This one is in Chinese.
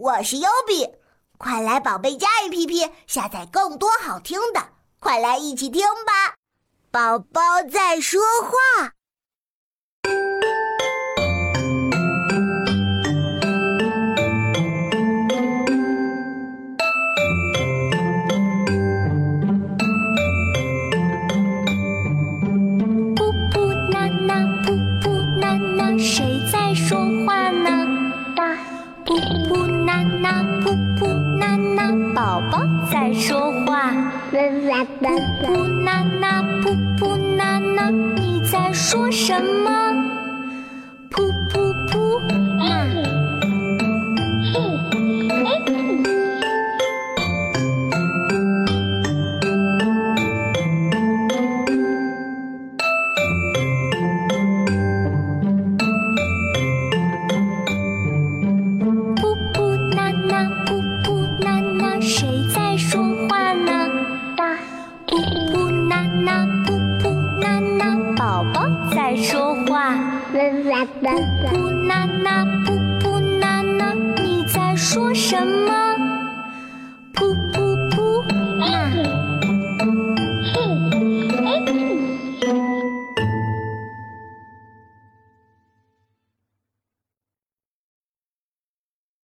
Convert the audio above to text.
我是优比，快来宝贝家 APP 下载更多好听的，快来一起听吧！宝宝在说话。宝宝在说话，噗噗娜娜，噗噗娜娜，你在说什么？噗噗噗娜。在说话，噗噗娜娜，噗噗娜娜，你在说什么？